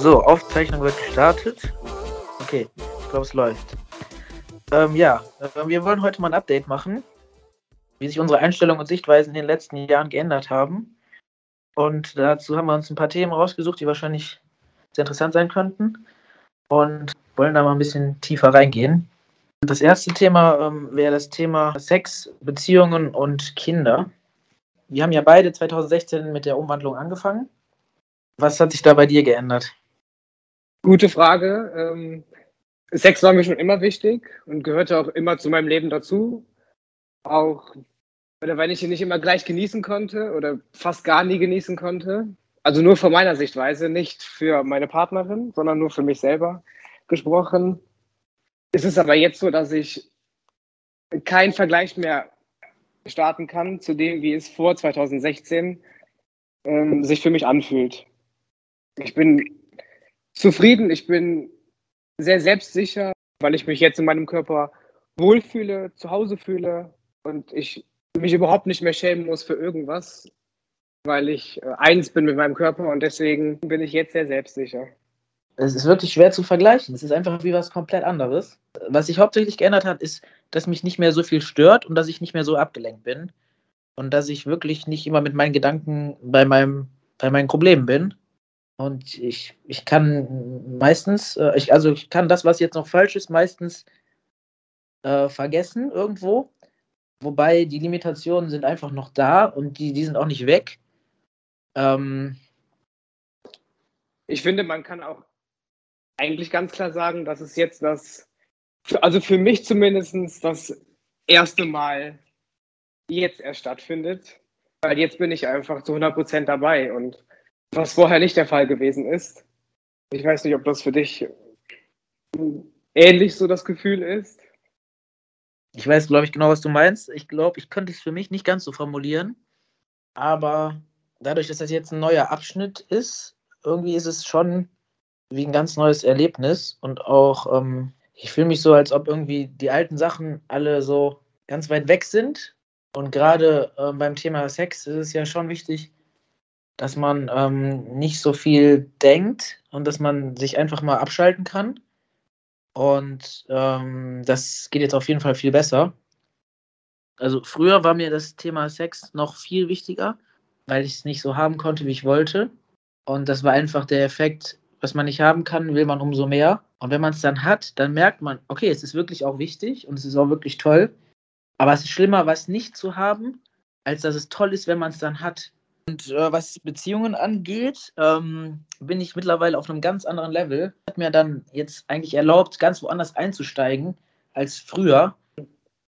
So, Aufzeichnung wird gestartet. Okay, ich glaube, es läuft. Ähm, ja, äh, wir wollen heute mal ein Update machen, wie sich unsere Einstellungen und Sichtweisen in den letzten Jahren geändert haben. Und dazu haben wir uns ein paar Themen rausgesucht, die wahrscheinlich sehr interessant sein könnten. Und wollen da mal ein bisschen tiefer reingehen. Das erste Thema ähm, wäre das Thema Sex, Beziehungen und Kinder. Wir haben ja beide 2016 mit der Umwandlung angefangen. Was hat sich da bei dir geändert? Gute Frage. Ähm, Sex war mir schon immer wichtig und gehörte auch immer zu meinem Leben dazu. Auch oder wenn ich ihn nicht immer gleich genießen konnte oder fast gar nie genießen konnte. Also nur von meiner Sichtweise, nicht für meine Partnerin, sondern nur für mich selber gesprochen. Es ist aber jetzt so, dass ich keinen Vergleich mehr starten kann zu dem, wie es vor 2016 ähm, sich für mich anfühlt. Ich bin zufrieden, ich bin sehr selbstsicher, weil ich mich jetzt in meinem Körper wohlfühle, zu Hause fühle und ich mich überhaupt nicht mehr schämen muss für irgendwas, weil ich äh, eins bin mit meinem Körper und deswegen bin ich jetzt sehr selbstsicher. Es ist wirklich schwer zu vergleichen. Es ist einfach wie was komplett anderes. Was sich hauptsächlich geändert hat, ist, dass mich nicht mehr so viel stört und dass ich nicht mehr so abgelenkt bin. Und dass ich wirklich nicht immer mit meinen Gedanken bei, meinem, bei meinen Problemen bin. Und ich, ich kann meistens, äh, ich, also ich kann das, was jetzt noch falsch ist, meistens äh, vergessen irgendwo. Wobei die Limitationen sind einfach noch da und die, die sind auch nicht weg. Ähm, ich finde, man kann auch eigentlich ganz klar sagen, dass es jetzt das, also für mich zumindest das erste Mal jetzt erst stattfindet. Weil jetzt bin ich einfach zu 100% dabei und was vorher nicht der Fall gewesen ist. Ich weiß nicht, ob das für dich ähnlich so das Gefühl ist. Ich weiß, glaube ich, genau, was du meinst. Ich glaube, ich könnte es für mich nicht ganz so formulieren. Aber dadurch, dass das jetzt ein neuer Abschnitt ist, irgendwie ist es schon wie ein ganz neues Erlebnis und auch, ähm, ich fühle mich so, als ob irgendwie die alten Sachen alle so ganz weit weg sind. Und gerade äh, beim Thema Sex ist es ja schon wichtig, dass man ähm, nicht so viel denkt und dass man sich einfach mal abschalten kann. Und ähm, das geht jetzt auf jeden Fall viel besser. Also früher war mir das Thema Sex noch viel wichtiger, weil ich es nicht so haben konnte, wie ich wollte. Und das war einfach der Effekt, was man nicht haben kann, will man umso mehr. Und wenn man es dann hat, dann merkt man, okay, es ist wirklich auch wichtig und es ist auch wirklich toll. Aber es ist schlimmer, was nicht zu haben, als dass es toll ist, wenn man es dann hat. Und äh, was Beziehungen angeht, ähm, bin ich mittlerweile auf einem ganz anderen Level. Hat mir dann jetzt eigentlich erlaubt, ganz woanders einzusteigen als früher.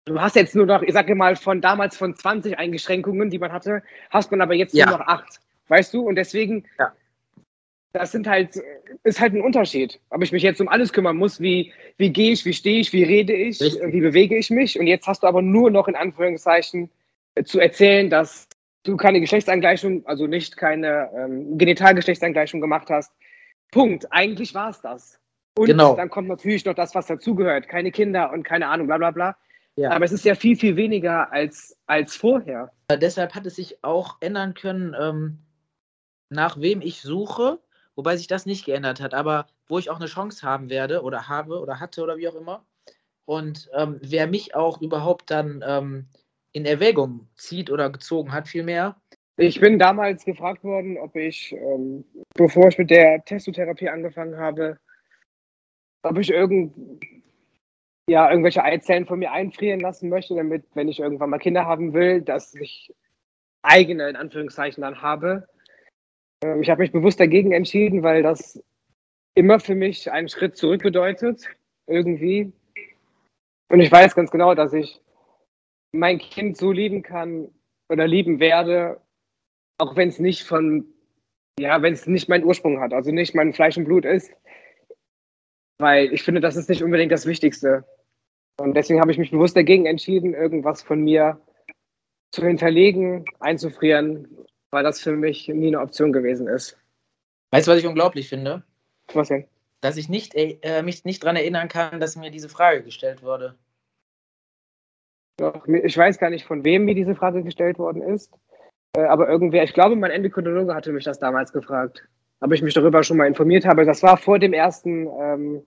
Du hast jetzt nur noch, ich sage mal, von damals von 20 Eingeschränkungen, die man hatte, hast man aber jetzt ja. nur noch acht. Weißt du? Und deswegen ja das sind halt, ist halt ein Unterschied. Ob ich mich jetzt um alles kümmern muss, wie, wie gehe ich, wie stehe ich, wie rede ich, Richtig. wie bewege ich mich. Und jetzt hast du aber nur noch in Anführungszeichen äh, zu erzählen, dass du keine Geschlechtsangleichung, also nicht keine ähm, Genitalgeschlechtsangleichung gemacht hast. Punkt. Eigentlich war es das. Und genau. dann kommt natürlich noch das, was dazugehört. Keine Kinder und keine Ahnung, bla bla bla. Ja. Aber es ist ja viel, viel weniger als, als vorher. Deshalb hat es sich auch ändern können, ähm, nach wem ich suche wobei sich das nicht geändert hat, aber wo ich auch eine Chance haben werde oder habe oder hatte oder wie auch immer. Und ähm, wer mich auch überhaupt dann ähm, in Erwägung zieht oder gezogen hat, vielmehr. Ich bin damals gefragt worden, ob ich, ähm, bevor ich mit der Testotherapie angefangen habe, ob ich irgend, ja, irgendwelche Eizellen von mir einfrieren lassen möchte, damit, wenn ich irgendwann mal Kinder haben will, dass ich eigene, in Anführungszeichen, dann habe. Ähm, ich habe mich bewusst dagegen entschieden, weil das immer für mich einen Schritt zurück bedeutet, irgendwie. Und ich weiß ganz genau, dass ich mein Kind so lieben kann oder lieben werde, auch wenn es nicht von, ja, wenn es nicht meinen Ursprung hat, also nicht mein Fleisch und Blut ist. Weil ich finde, das ist nicht unbedingt das Wichtigste. Und deswegen habe ich mich bewusst dagegen entschieden, irgendwas von mir zu hinterlegen, einzufrieren weil das für mich nie eine Option gewesen ist. Weißt du, was ich unglaublich finde? Was denn? Dass ich nicht, äh, mich nicht daran erinnern kann, dass mir diese Frage gestellt wurde. Doch, ich weiß gar nicht, von wem mir diese Frage gestellt worden ist. Äh, aber irgendwer, ich glaube, mein Endokrinologe hatte mich das damals gefragt. ob ich mich darüber schon mal informiert habe. Das war vor dem ersten, ähm,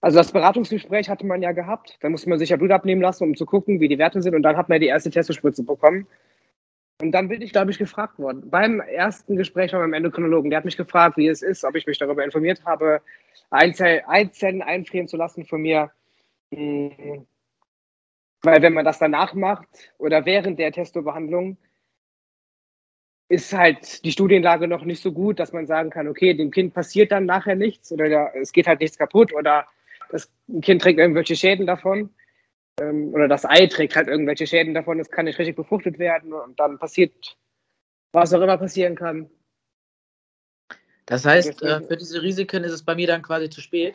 also das Beratungsgespräch hatte man ja gehabt. Da musste man sich ja Blut abnehmen lassen, um zu gucken, wie die Werte sind. Und dann hat man die erste Testospritze bekommen. Und dann bin ich, glaube ich, gefragt worden. Beim ersten Gespräch von meinem Endokrinologen, der hat mich gefragt, wie es ist, ob ich mich darüber informiert habe, Einzellen einfrieren zu lassen von mir. Weil wenn man das danach macht oder während der Testobehandlung, ist halt die Studienlage noch nicht so gut, dass man sagen kann, okay, dem Kind passiert dann nachher nichts oder es geht halt nichts kaputt oder das Kind trägt irgendwelche Schäden davon ähm, oder das Ei trägt halt irgendwelche Schäden davon, es kann nicht richtig befruchtet werden und dann passiert, was auch immer passieren kann. Das heißt, äh, für diese Risiken ist es bei mir dann quasi zu spät?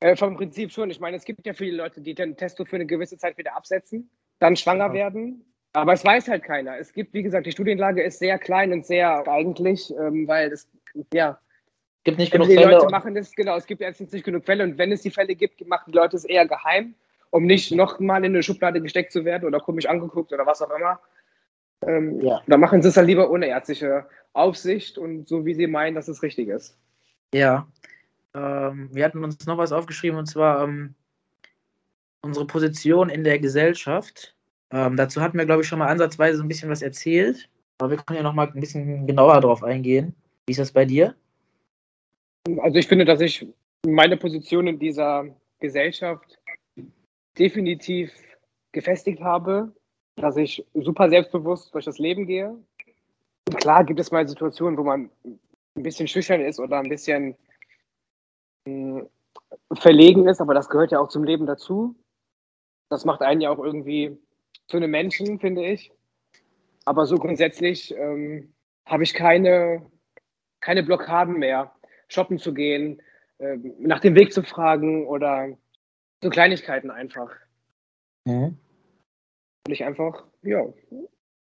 Äh, vom Prinzip schon. Ich meine, es gibt ja viele Leute, die den Testo für eine gewisse Zeit wieder absetzen, dann schwanger ja. werden aber es weiß halt keiner. Es gibt, wie gesagt, die Studienlage ist sehr klein und sehr eigentlich, ähm, weil es, ja. Gibt nicht genug die Fälle. Die Leute machen das, genau, es gibt jetzt nicht genug Fälle und wenn es die Fälle gibt, machen die Leute es eher geheim, um nicht nochmal in eine Schublade gesteckt zu werden oder komisch angeguckt oder was auch immer. Ähm, ja. Da machen sie es dann lieber ohne ärztliche Aufsicht und so, wie sie meinen, dass es richtig ist. Ja. Ähm, wir hatten uns noch was aufgeschrieben und zwar ähm, unsere Position in der Gesellschaft. Ähm, dazu hatten wir, glaube ich, schon mal ansatzweise ein bisschen was erzählt. Aber wir können ja noch mal ein bisschen genauer darauf eingehen. Wie ist das bei dir? Also ich finde, dass ich meine Position in dieser Gesellschaft definitiv gefestigt habe, dass ich super selbstbewusst durch das Leben gehe. Klar gibt es mal Situationen, wo man ein bisschen schüchtern ist oder ein bisschen verlegen ist, aber das gehört ja auch zum Leben dazu. Das macht einen ja auch irgendwie zu einem Menschen, finde ich. Aber so grundsätzlich ähm, habe ich keine, keine Blockaden mehr, shoppen zu gehen, äh, nach dem Weg zu fragen oder so Kleinigkeiten einfach. Mhm. Und ich einfach, ja,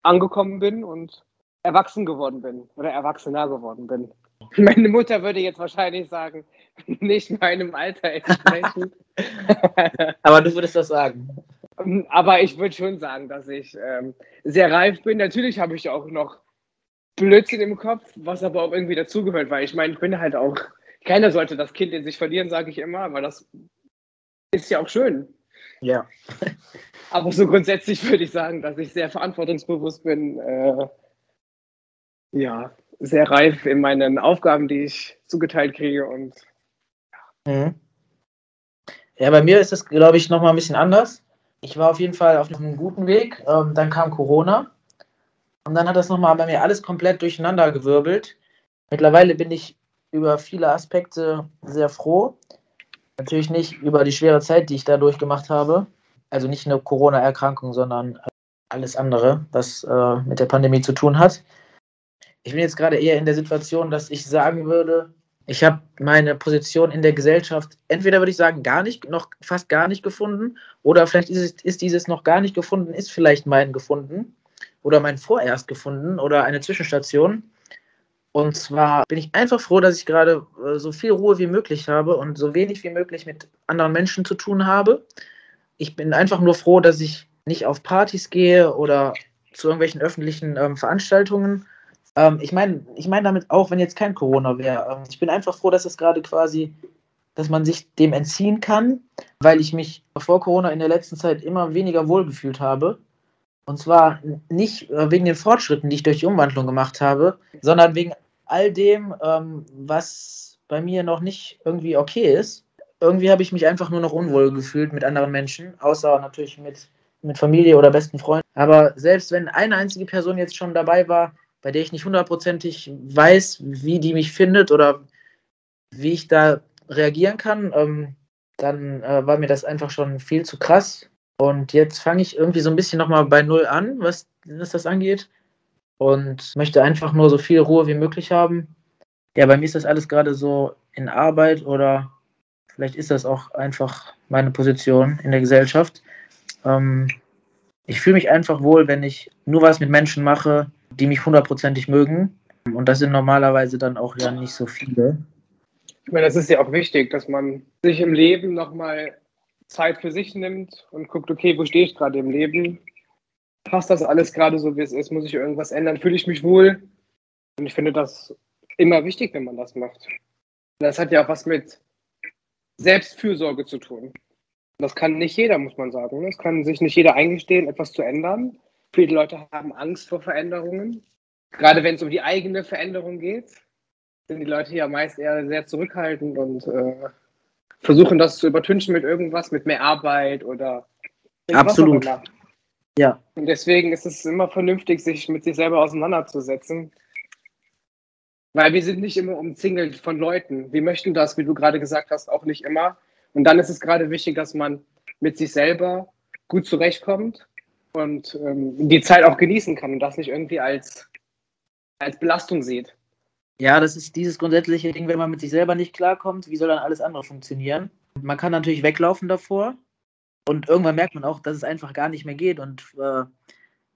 angekommen bin und erwachsen geworden bin oder erwachsener geworden bin. Meine Mutter würde jetzt wahrscheinlich sagen, nicht meinem Alter entsprechend. Aber du würdest das sagen. Aber ich würde schon sagen, dass ich ähm, sehr reif bin. Natürlich habe ich auch noch Blödsinn im Kopf, was aber auch irgendwie dazugehört, weil ich meine, ich bin halt auch, keiner sollte das Kind in sich verlieren, sage ich immer, aber das ist ja auch schön. Ja. aber so grundsätzlich würde ich sagen, dass ich sehr verantwortungsbewusst bin, äh, ja, sehr reif in meinen Aufgaben, die ich zugeteilt kriege und Mhm. Ja, bei mir ist es, glaube ich, nochmal ein bisschen anders ich war auf jeden Fall auf einem guten Weg. Ähm, dann kam Corona. Und dann hat das nochmal bei mir alles komplett durcheinander gewirbelt. Mittlerweile bin ich über viele Aspekte sehr froh. Natürlich nicht über die schwere Zeit, die ich da durchgemacht habe. Also nicht eine Corona-Erkrankung, sondern alles andere, was äh, mit der Pandemie zu tun hat. Ich bin jetzt gerade eher in der Situation, dass ich sagen würde, ich habe meine Position in der Gesellschaft entweder würde ich sagen gar nicht, noch fast gar nicht gefunden oder vielleicht ist, es, ist dieses noch gar nicht gefunden, ist vielleicht mein gefunden oder mein vorerst gefunden oder eine Zwischenstation. Und zwar bin ich einfach froh, dass ich gerade äh, so viel Ruhe wie möglich habe und so wenig wie möglich mit anderen Menschen zu tun habe. Ich bin einfach nur froh, dass ich nicht auf Partys gehe oder zu irgendwelchen öffentlichen ähm, Veranstaltungen ähm, ich meine ich mein damit auch, wenn jetzt kein Corona wäre. Ähm, ich bin einfach froh, dass es gerade quasi, dass man sich dem entziehen kann, weil ich mich vor Corona in der letzten Zeit immer weniger wohlgefühlt habe. Und zwar nicht äh, wegen den Fortschritten, die ich durch die Umwandlung gemacht habe, sondern wegen all dem, ähm, was bei mir noch nicht irgendwie okay ist. Irgendwie habe ich mich einfach nur noch unwohl gefühlt mit anderen Menschen, außer natürlich mit, mit Familie oder besten Freunden. Aber selbst wenn eine einzige Person jetzt schon dabei war, bei der ich nicht hundertprozentig weiß, wie die mich findet oder wie ich da reagieren kann, ähm, dann äh, war mir das einfach schon viel zu krass. Und jetzt fange ich irgendwie so ein bisschen nochmal bei Null an, was, was das angeht. Und möchte einfach nur so viel Ruhe wie möglich haben. Ja, bei mir ist das alles gerade so in Arbeit oder vielleicht ist das auch einfach meine Position in der Gesellschaft. Ähm, ich fühle mich einfach wohl, wenn ich nur was mit Menschen mache, die mich hundertprozentig mögen. Und das sind normalerweise dann auch ja nicht so viele. Ich meine, das ist ja auch wichtig, dass man sich im Leben nochmal Zeit für sich nimmt und guckt, okay, wo stehe ich gerade im Leben? Passt das alles gerade so, wie es ist? Muss ich irgendwas ändern? Fühle ich mich wohl? Und ich finde, das immer wichtig, wenn man das macht. Das hat ja auch was mit Selbstfürsorge zu tun. Das kann nicht jeder, muss man sagen. Es kann sich nicht jeder eingestehen, etwas zu ändern. Viele Leute haben Angst vor Veränderungen. Gerade wenn es um die eigene Veränderung geht, sind die Leute ja meist eher sehr zurückhaltend und äh, versuchen das zu übertünchen mit irgendwas, mit mehr Arbeit oder Absolut. Ja. Und deswegen ist es immer vernünftig, sich mit sich selber auseinanderzusetzen. Weil wir sind nicht immer umzingelt von Leuten. Wir möchten das, wie du gerade gesagt hast, auch nicht immer. Und dann ist es gerade wichtig, dass man mit sich selber gut zurechtkommt und ähm, die Zeit auch genießen kann und das nicht irgendwie als, als Belastung sieht. Ja, das ist dieses grundsätzliche Ding, wenn man mit sich selber nicht klarkommt, wie soll dann alles andere funktionieren? Man kann natürlich weglaufen davor und irgendwann merkt man auch, dass es einfach gar nicht mehr geht. Und äh,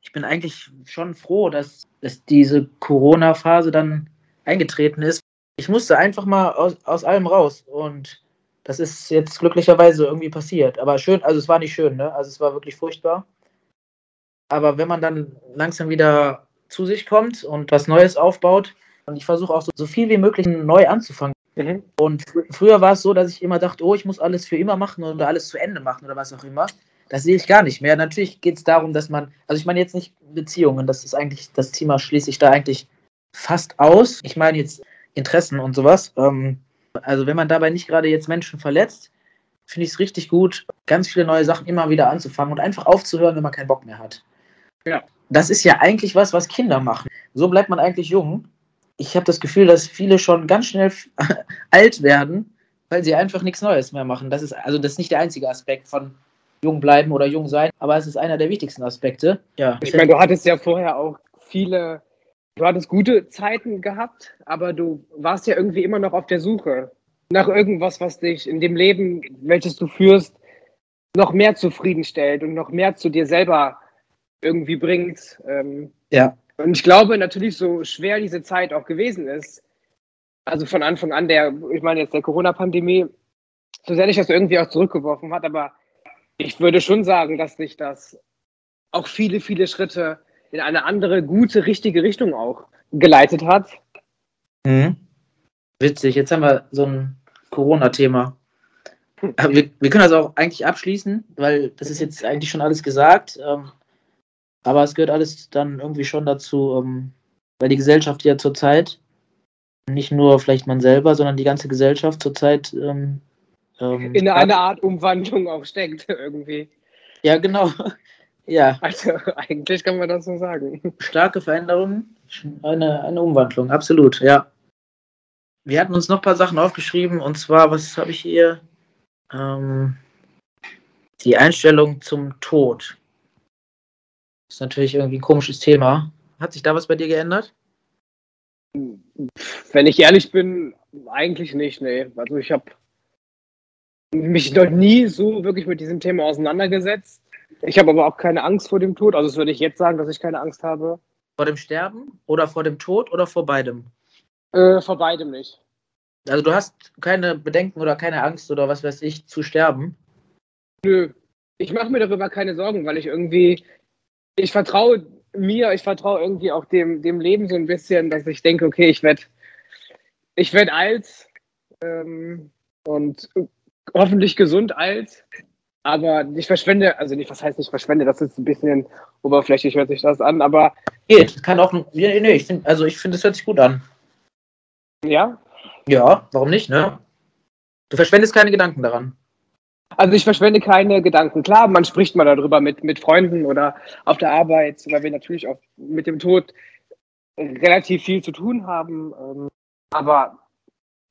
ich bin eigentlich schon froh, dass, dass diese Corona-Phase dann eingetreten ist. Ich musste einfach mal aus, aus allem raus und das ist jetzt glücklicherweise irgendwie passiert. Aber schön, also es war nicht schön, ne? Also es war wirklich furchtbar. Aber wenn man dann langsam wieder zu sich kommt und was Neues aufbaut, und ich versuche auch so, so, viel wie möglich neu anzufangen. Mhm. Und fr früher war es so, dass ich immer dachte, oh, ich muss alles für immer machen oder alles zu Ende machen oder was auch immer. Das sehe ich gar nicht mehr. Natürlich geht es darum, dass man, also ich meine jetzt nicht Beziehungen, das ist eigentlich, das Thema schließe ich da eigentlich fast aus. Ich meine jetzt Interessen und sowas. Ähm, also wenn man dabei nicht gerade jetzt Menschen verletzt, finde ich es richtig gut, ganz viele neue Sachen immer wieder anzufangen und einfach aufzuhören, wenn man keinen Bock mehr hat. Ja. Das ist ja eigentlich was, was Kinder machen. So bleibt man eigentlich jung. Ich habe das Gefühl, dass viele schon ganz schnell alt werden, weil sie einfach nichts Neues mehr machen. Das ist also das ist nicht der einzige Aspekt von jung bleiben oder jung sein, aber es ist einer der wichtigsten Aspekte. Ja. Ich meine, du hattest ja vorher auch viele du hattest gute Zeiten gehabt, aber du warst ja irgendwie immer noch auf der Suche nach irgendwas, was dich in dem Leben, welches du führst, noch mehr zufriedenstellt und noch mehr zu dir selber irgendwie bringt. Ähm, ja. Und ich glaube natürlich, so schwer diese Zeit auch gewesen ist, also von Anfang an der, ich meine jetzt der Corona-Pandemie, so sehr dich das irgendwie auch zurückgeworfen hat, aber ich würde schon sagen, dass dich das auch viele, viele Schritte in eine andere, gute, richtige Richtung auch geleitet hat. Mhm. Witzig, jetzt haben wir so ein Corona-Thema. Wir, wir, können das auch eigentlich abschließen, weil das ist jetzt eigentlich schon alles gesagt. Ähm, aber es gehört alles dann irgendwie schon dazu, ähm, weil die Gesellschaft ja zurzeit, nicht nur vielleicht man selber, sondern die ganze Gesellschaft zurzeit ähm, ähm in einer Art Umwandlung auch steckt irgendwie. Ja, genau. Ja. Also eigentlich kann man das so sagen. Starke Veränderung, eine, eine Umwandlung, absolut, ja. Wir hatten uns noch ein paar Sachen aufgeschrieben und zwar, was habe ich hier? Ähm, die Einstellung zum Tod. Das ist natürlich irgendwie ein komisches Thema. Hat sich da was bei dir geändert? Wenn ich ehrlich bin, eigentlich nicht, nee. Also ich habe mich noch nie so wirklich mit diesem Thema auseinandergesetzt. Ich habe aber auch keine Angst vor dem Tod. Also das würde ich jetzt sagen, dass ich keine Angst habe. Vor dem Sterben oder vor dem Tod oder vor beidem? Äh, vor beidem nicht. Also du hast keine Bedenken oder keine Angst oder was weiß ich zu sterben? Nö. Ich mache mir darüber keine Sorgen, weil ich irgendwie, ich vertraue mir, ich vertraue irgendwie auch dem, dem Leben so ein bisschen, dass ich denke, okay, ich werde ich werd alt ähm, und hoffentlich gesund alt aber ich verschwende, also nicht, was heißt nicht verschwende, das ist ein bisschen oberflächlich, hört sich das an, aber. Geht, kann auch, nee, nee, ich find, also ich finde, es hört sich gut an. Ja? Ja, warum nicht, ne? Du verschwendest keine Gedanken daran. Also ich verschwende keine Gedanken. Klar, man spricht mal darüber mit, mit Freunden oder auf der Arbeit, weil wir natürlich auch mit dem Tod relativ viel zu tun haben. Ähm, aber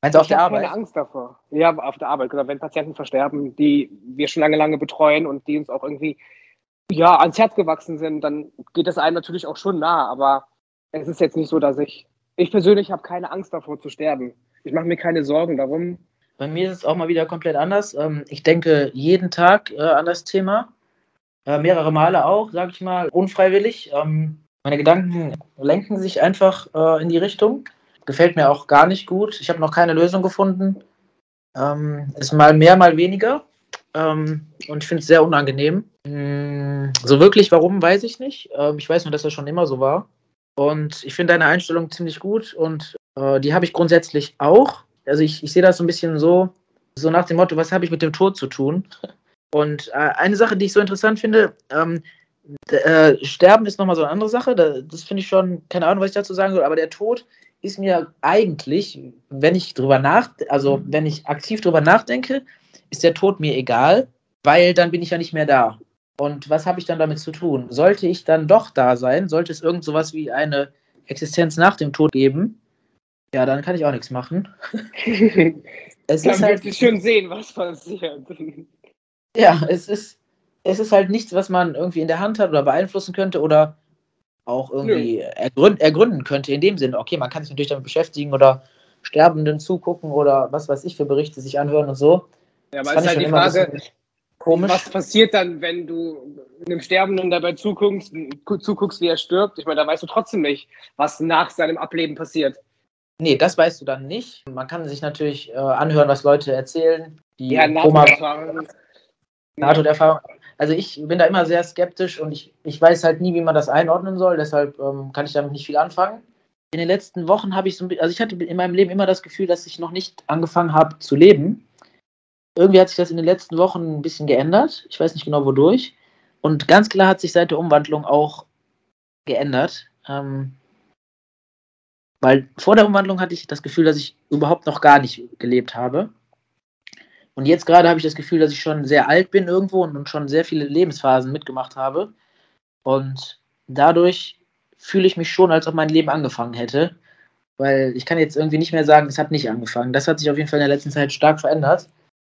du auf der Arbeit? Ich habe keine Angst davor. Ja, auf der Arbeit. Oder wenn Patienten versterben, die wir schon lange, lange betreuen und die uns auch irgendwie ja, ans Herz gewachsen sind, dann geht das einem natürlich auch schon nah. Aber es ist jetzt nicht so, dass ich, ich persönlich habe keine Angst davor zu sterben. Ich mache mir keine Sorgen darum. Bei mir ist es auch mal wieder komplett anders. Ähm, ich denke jeden Tag äh, an das Thema. Äh, mehrere Male auch, sage ich mal, unfreiwillig. Ähm, meine Gedanken lenken sich einfach äh, in die Richtung. Gefällt mir auch gar nicht gut. Ich habe noch keine Lösung gefunden. Ähm, ist mal mehr, mal weniger. Und ich finde es sehr unangenehm. Hm, so wirklich, warum, weiß ich nicht. Ich weiß nur, dass das schon immer so war. Und ich finde deine Einstellung ziemlich gut und die habe ich grundsätzlich auch. Also ich, ich sehe das so ein bisschen so, so nach dem Motto, was habe ich mit dem Tod zu tun? Und äh, eine Sache, die ich so interessant finde, ähm, äh, Sterben ist nochmal so eine andere Sache. Da, das finde ich schon, keine Ahnung, was ich dazu sagen soll, aber der Tod ist mir eigentlich, wenn ich drüber nach, also wenn ich aktiv drüber nachdenke, ist der Tod mir egal, weil dann bin ich ja nicht mehr da. Und was habe ich dann damit zu tun? Sollte ich dann doch da sein? Sollte es irgend sowas wie eine Existenz nach dem Tod geben? Ja, dann kann ich auch nichts machen. es dann ist halt, ich schon sehen, was passiert. Ja, es ist, es ist halt nichts, was man irgendwie in der Hand hat oder beeinflussen könnte oder auch irgendwie ergründen, ergründen könnte in dem Sinne. Okay, man kann sich natürlich damit beschäftigen oder Sterbenden zugucken oder was weiß ich für Berichte sich anhören und so. Ja, aber es ist halt die Frage, komisch. was passiert dann, wenn du einem Sterbenden dabei zuguckst, zuguckst, wie er stirbt? Ich meine, da weißt du trotzdem nicht, was nach seinem Ableben passiert. Nee, das weißt du dann nicht. Man kann sich natürlich äh, anhören, was Leute erzählen. Die ja, Nahtoderfahrung. Nahtoderfahrung. Also ich bin da immer sehr skeptisch und ich, ich weiß halt nie, wie man das einordnen soll. Deshalb ähm, kann ich damit nicht viel anfangen. In den letzten Wochen habe ich so, also ich hatte in meinem Leben immer das Gefühl, dass ich noch nicht angefangen habe zu leben. Irgendwie hat sich das in den letzten Wochen ein bisschen geändert. Ich weiß nicht genau wodurch. Und ganz klar hat sich seit der Umwandlung auch geändert. Ähm, weil vor der Umwandlung hatte ich das Gefühl, dass ich überhaupt noch gar nicht gelebt habe. Und jetzt gerade habe ich das Gefühl, dass ich schon sehr alt bin irgendwo und schon sehr viele Lebensphasen mitgemacht habe. Und dadurch fühle ich mich schon, als ob mein Leben angefangen hätte. Weil ich kann jetzt irgendwie nicht mehr sagen, es hat nicht angefangen. Das hat sich auf jeden Fall in der letzten Zeit stark verändert.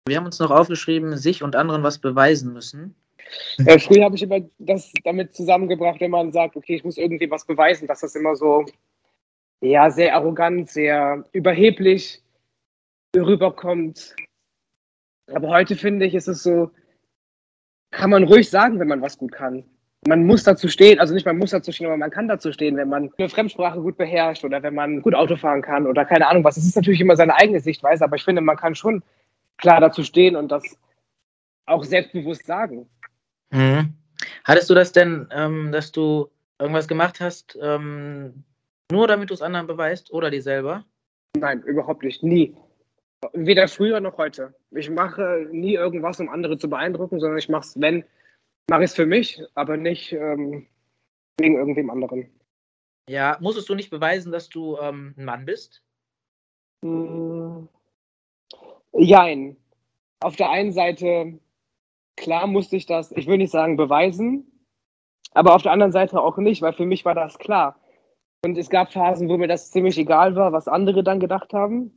Wir haben uns noch aufgeschrieben, sich und anderen was beweisen müssen. Ja, früher habe ich immer das damit zusammengebracht, wenn man sagt, okay, ich muss irgendwie was beweisen, dass das immer so ja, sehr arrogant, sehr überheblich rüberkommt. Aber heute finde ich, ist es so, kann man ruhig sagen, wenn man was gut kann. Man muss dazu stehen, also nicht man muss dazu stehen, aber man kann dazu stehen, wenn man eine Fremdsprache gut beherrscht oder wenn man gut Auto fahren kann oder keine Ahnung was. Es ist natürlich immer seine eigene Sichtweise, aber ich finde, man kann schon klar dazu stehen und das auch selbstbewusst sagen. Mhm. Hattest du das denn, ähm, dass du irgendwas gemacht hast, ähm, nur damit du es anderen beweist oder dir selber? Nein, überhaupt nicht. Nie. Weder früher noch heute. Ich mache nie irgendwas, um andere zu beeindrucken, sondern ich mache es, wenn, mache ich es für mich, aber nicht ähm, wegen irgendwem anderen. Ja, musstest du nicht beweisen, dass du ähm, ein Mann bist? Mm, jein. Auf der einen Seite, klar musste ich das, ich will nicht sagen beweisen, aber auf der anderen Seite auch nicht, weil für mich war das klar. Und es gab Phasen, wo mir das ziemlich egal war, was andere dann gedacht haben.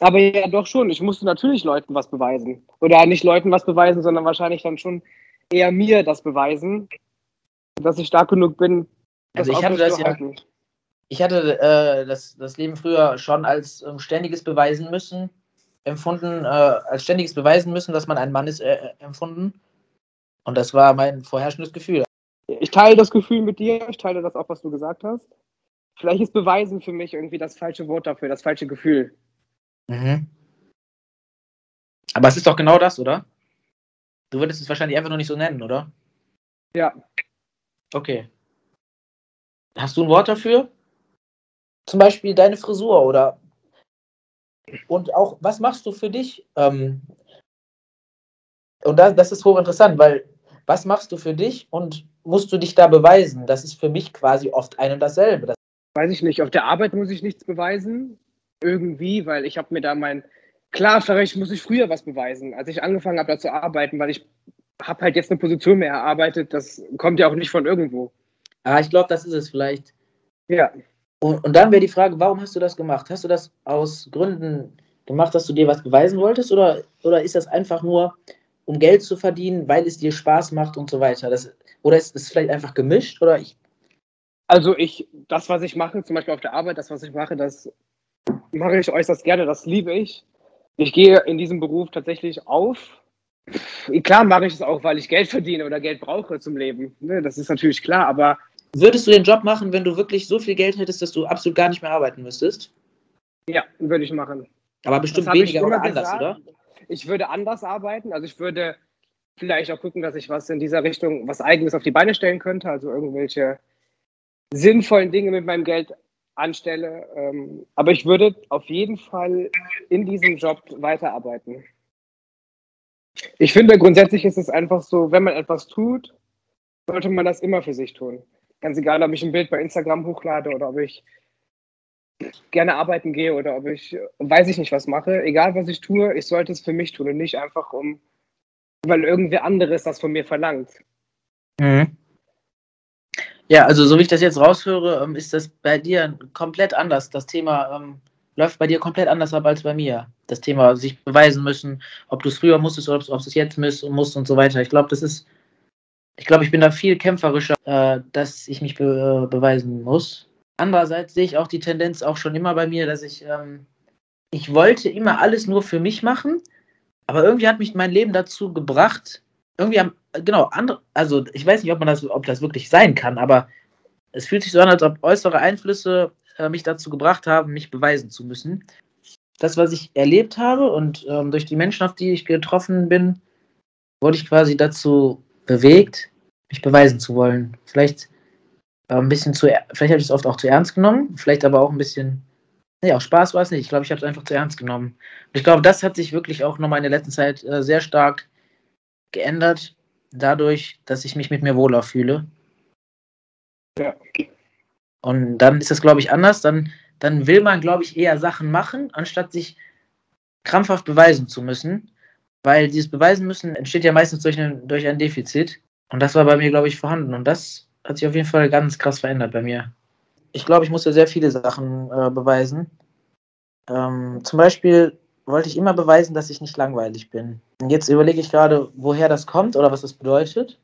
Aber ja, doch schon. Ich musste natürlich Leuten was beweisen. Oder nicht Leuten was beweisen, sondern wahrscheinlich dann schon eher mir das beweisen, dass ich stark genug bin. Also ich hatte das ja, ich hatte äh, das, das Leben früher schon als ähm, ständiges Beweisen müssen empfunden, äh, als ständiges Beweisen müssen, dass man ein Mann ist, äh, empfunden. Und das war mein vorherrschendes Gefühl. Ich teile das Gefühl mit dir, ich teile das auch, was du gesagt hast. Vielleicht ist Beweisen für mich irgendwie das falsche Wort dafür, das falsche Gefühl. Mhm. Aber es ist doch genau das, oder? Du würdest es wahrscheinlich einfach nur nicht so nennen, oder? Ja. Okay. Hast du ein Wort dafür? Zum Beispiel deine Frisur oder. Und auch, was machst du für dich? Ähm, und das, das ist hochinteressant, weil was machst du für dich und musst du dich da beweisen? Das ist für mich quasi oft ein und dasselbe. Das weiß ich nicht, auf der Arbeit muss ich nichts beweisen. Irgendwie, weil ich habe mir da mein, klar, vielleicht muss ich früher was beweisen, als ich angefangen habe, da zu arbeiten, weil ich habe halt jetzt eine Position mehr erarbeitet. Das kommt ja auch nicht von irgendwo. Ah, ich glaube, das ist es vielleicht. Ja. Und, und dann wäre die Frage, warum hast du das gemacht? Hast du das aus Gründen gemacht, dass du dir was beweisen wolltest? Oder, oder ist das einfach nur, um Geld zu verdienen, weil es dir Spaß macht und so weiter? Das, oder ist es vielleicht einfach gemischt? Oder ich also ich, das, was ich mache, zum Beispiel auf der Arbeit, das, was ich mache, das mache ich äußerst gerne, das liebe ich. Ich gehe in diesem Beruf tatsächlich auf. Klar mache ich es auch, weil ich Geld verdiene oder Geld brauche zum Leben. Ne, das ist natürlich klar, aber. Würdest du den Job machen, wenn du wirklich so viel Geld hättest, dass du absolut gar nicht mehr arbeiten müsstest? Ja, würde ich machen. Aber bestimmt weniger oder anders, gesagt. oder? Ich würde anders arbeiten. Also ich würde vielleicht auch gucken, dass ich was in dieser Richtung, was Eigenes auf die Beine stellen könnte. Also irgendwelche sinnvollen Dinge mit meinem Geld anstelle. Ähm, aber ich würde auf jeden Fall in diesem Job weiterarbeiten. Ich finde, grundsätzlich ist es einfach so, wenn man etwas tut, sollte man das immer für sich tun. Ganz egal, ob ich ein Bild bei Instagram hochlade oder ob ich gerne arbeiten gehe oder ob ich, weiß ich nicht, was mache. Egal, was ich tue, ich sollte es für mich tun und nicht einfach um, weil irgendwer anderes das von mir verlangt. Mhm. Ja, also so wie ich das jetzt raushöre, ähm, ist das bei dir komplett anders. Das Thema ähm, läuft bei dir komplett anders ab als bei mir. Das Thema sich beweisen müssen, ob du es früher musstest oder ob du es jetzt musst und so weiter. Ich glaube, das ist, ich glaube, ich bin da viel kämpferischer, äh, dass ich mich be beweisen muss. Andererseits sehe ich auch die Tendenz auch schon immer bei mir, dass ich, ähm, ich wollte immer alles nur für mich machen, aber irgendwie hat mich mein Leben dazu gebracht, irgendwie am, genau, andere, also ich weiß nicht, ob man das, ob das wirklich sein kann, aber es fühlt sich so an, als ob äußere Einflüsse äh, mich dazu gebracht haben, mich beweisen zu müssen. Das, was ich erlebt habe und ähm, durch die Menschen, auf die ich getroffen bin, wurde ich quasi dazu bewegt, mich beweisen zu wollen. Vielleicht äh, ein bisschen zu, vielleicht habe ich es oft auch zu ernst genommen, vielleicht aber auch ein bisschen, nee, auch Spaß war es nicht. Ich glaube, ich habe es einfach zu ernst genommen. Und ich glaube, das hat sich wirklich auch nochmal in der letzten Zeit äh, sehr stark geändert, dadurch, dass ich mich mit mir wohler fühle. Ja. Und dann ist das, glaube ich, anders. Dann, dann will man, glaube ich, eher Sachen machen, anstatt sich krampfhaft beweisen zu müssen. Weil dieses Beweisen müssen entsteht ja meistens durch ein, durch ein Defizit. Und das war bei mir, glaube ich, vorhanden. Und das hat sich auf jeden Fall ganz krass verändert bei mir. Ich glaube, ich musste sehr viele Sachen äh, beweisen. Ähm, zum Beispiel wollte ich immer beweisen, dass ich nicht langweilig bin. Und jetzt überlege ich gerade, woher das kommt oder was das bedeutet.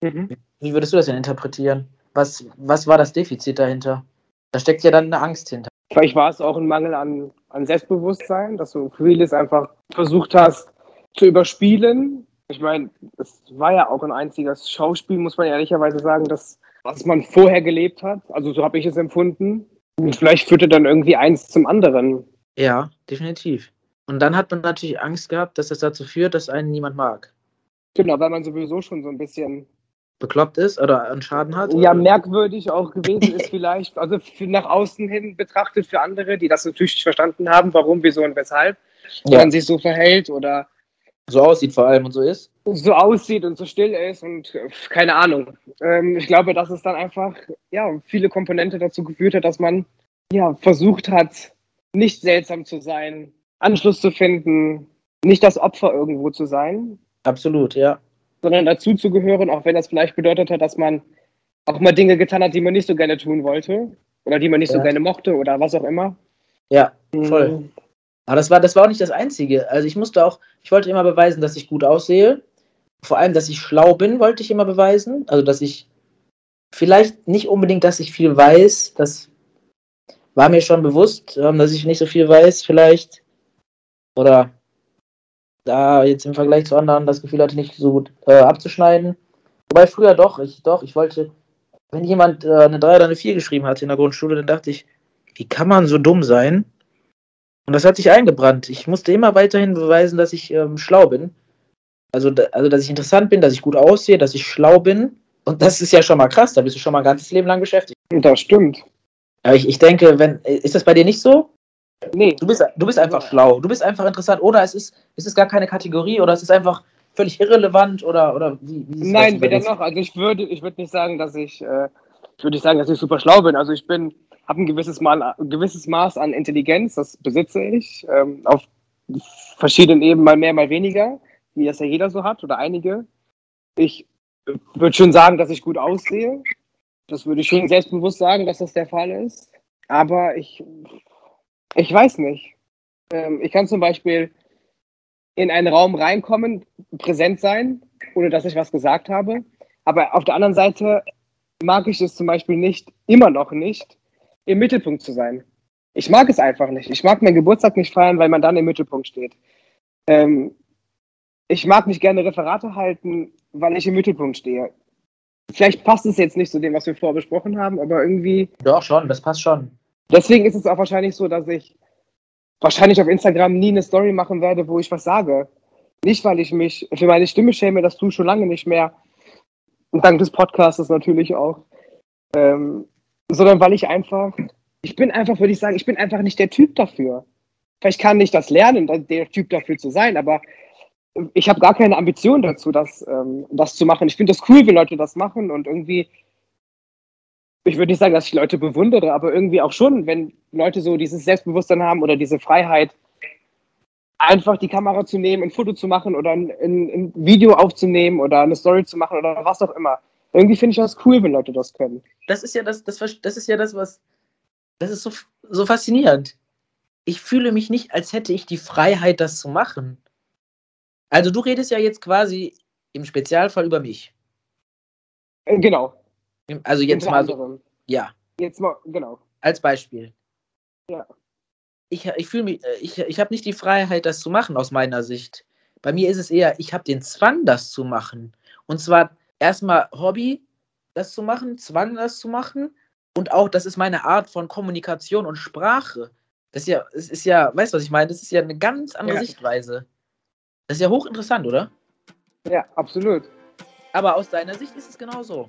Mhm. Wie würdest du das denn interpretieren? Was, was war das Defizit dahinter? Da steckt ja dann eine Angst hinter. Vielleicht war es auch ein Mangel an, an Selbstbewusstsein, dass du vieles einfach versucht hast zu überspielen. Ich meine, es war ja auch ein einziges Schauspiel, muss man ehrlicherweise sagen, das, was man vorher gelebt hat. Also so habe ich es empfunden. Und vielleicht führte dann irgendwie eins zum anderen. Ja, definitiv. Und dann hat man natürlich Angst gehabt, dass das dazu führt, dass einen niemand mag. Genau, weil man sowieso schon so ein bisschen bekloppt ist oder einen Schaden hat? Ja, merkwürdig auch gewesen ist vielleicht, also nach außen hin betrachtet für andere, die das natürlich nicht verstanden haben, warum, wieso und weshalb ja. man sich so verhält oder so aussieht vor allem und so ist. So aussieht und so still ist und keine Ahnung. Ähm, ich glaube, dass es dann einfach ja, viele Komponente dazu geführt hat, dass man ja, versucht hat, nicht seltsam zu sein, Anschluss zu finden, nicht das Opfer irgendwo zu sein. Absolut, ja. Sondern dazu zu gehören, auch wenn das vielleicht bedeutet hat, dass man auch mal Dinge getan hat, die man nicht so gerne tun wollte oder die man nicht ja. so gerne mochte oder was auch immer. Ja, voll. Mhm. Aber das war, das war auch nicht das Einzige. Also ich musste auch, ich wollte immer beweisen, dass ich gut aussehe. Vor allem, dass ich schlau bin, wollte ich immer beweisen. Also, dass ich vielleicht nicht unbedingt, dass ich viel weiß. Das war mir schon bewusst, ähm, dass ich nicht so viel weiß, vielleicht. Oder da jetzt im Vergleich zu anderen das Gefühl hatte, nicht so gut äh, abzuschneiden. Wobei früher doch, ich doch, ich wollte, wenn jemand äh, eine 3 oder eine 4 geschrieben hat in der Grundschule, dann dachte ich, wie kann man so dumm sein? Und das hat sich eingebrannt. Ich musste immer weiterhin beweisen, dass ich ähm, schlau bin. Also, also, dass ich interessant bin, dass ich gut aussehe, dass ich schlau bin. Und das ist ja schon mal krass, da bist du schon mal ein ganzes Leben lang beschäftigt. Das stimmt. Aber ich, ich denke, wenn, ist das bei dir nicht so? Nee. Du bist, du bist einfach schlau. Du bist einfach interessant. Oder es ist, es ist gar keine Kategorie oder es ist einfach völlig irrelevant oder, oder wie, wie Nein, weder noch. Also ich würde, ich würde nicht sagen, dass ich, äh, ich würde nicht sagen, dass ich super schlau bin. Also ich bin, habe ein gewisses, Mal, ein gewisses Maß an Intelligenz, das besitze ich. Ähm, auf verschiedenen Ebenen mal mehr, mal weniger, wie das ja jeder so hat oder einige. Ich würde schon sagen, dass ich gut aussehe. Das würde ich schon selbstbewusst sagen, dass das der Fall ist. Aber ich ich weiß nicht. Ähm, ich kann zum Beispiel in einen Raum reinkommen, präsent sein, ohne dass ich was gesagt habe. Aber auf der anderen Seite mag ich es zum Beispiel nicht, immer noch nicht, im Mittelpunkt zu sein. Ich mag es einfach nicht. Ich mag meinen Geburtstag nicht feiern, weil man dann im Mittelpunkt steht. Ähm, ich mag nicht gerne Referate halten, weil ich im Mittelpunkt stehe. Vielleicht passt es jetzt nicht zu dem, was wir vorher besprochen haben, aber irgendwie. Doch, schon, das passt schon. Deswegen ist es auch wahrscheinlich so, dass ich wahrscheinlich auf Instagram nie eine Story machen werde, wo ich was sage. Nicht, weil ich mich für meine Stimme schäme, das tue ich schon lange nicht mehr. Und dank des Podcasts natürlich auch. Ähm, sondern weil ich einfach ich bin einfach, würde ich sagen, ich bin einfach nicht der Typ dafür. Vielleicht kann ich das lernen, der Typ dafür zu sein, aber ich habe gar keine Ambition dazu, das, ähm, das zu machen. Ich finde das cool, wenn Leute das machen und irgendwie, ich würde nicht sagen, dass ich Leute bewundere, aber irgendwie auch schon, wenn Leute so dieses Selbstbewusstsein haben oder diese Freiheit, einfach die Kamera zu nehmen, ein Foto zu machen oder ein, ein, Video aufzunehmen oder eine Story zu machen oder was auch immer. Irgendwie finde ich das cool, wenn Leute das können. Das ist ja das, das, das ist ja das, was. Das ist so, so faszinierend. Ich fühle mich nicht, als hätte ich die Freiheit, das zu machen. Also du redest ja jetzt quasi im Spezialfall über mich. Äh, genau. Also jetzt Unter mal so. Ja. Jetzt mal, genau. Als Beispiel. Ja. Ich, ich fühle mich, äh, ich, ich habe nicht die Freiheit, das zu machen, aus meiner Sicht. Bei mir ist es eher, ich habe den Zwang, das zu machen. Und zwar erstmal Hobby, das zu machen, Zwang, das zu machen. Und auch, das ist meine Art von Kommunikation und Sprache. Das ist ja, es ist ja, weißt du, was ich meine? Das ist ja eine ganz andere ja. Sichtweise. Das ist ja hochinteressant, oder? Ja, absolut. Aber aus deiner Sicht ist es genau so.